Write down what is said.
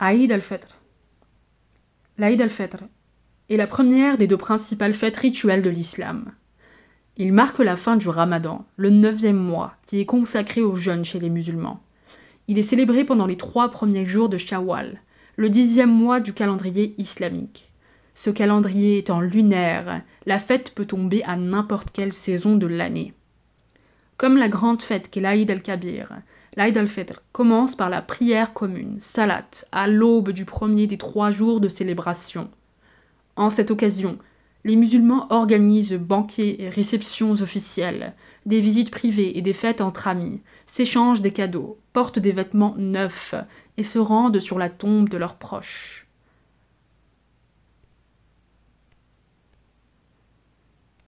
Aïd al-Fitr. L'Aïd al-Fitr est la première des deux principales fêtes rituelles de l'islam. Il marque la fin du ramadan, le neuvième mois, qui est consacré au jeûne chez les musulmans. Il est célébré pendant les trois premiers jours de Shawwal, le dixième mois du calendrier islamique. Ce calendrier étant lunaire, la fête peut tomber à n'importe quelle saison de l'année. Comme la grande fête qu'est l'Aïd al-Kabir, l'Aïd al-Fitr commence par la prière commune, salat, à l'aube du premier des trois jours de célébration. En cette occasion, les musulmans organisent banquets et réceptions officielles, des visites privées et des fêtes entre amis, s'échangent des cadeaux, portent des vêtements neufs et se rendent sur la tombe de leurs proches.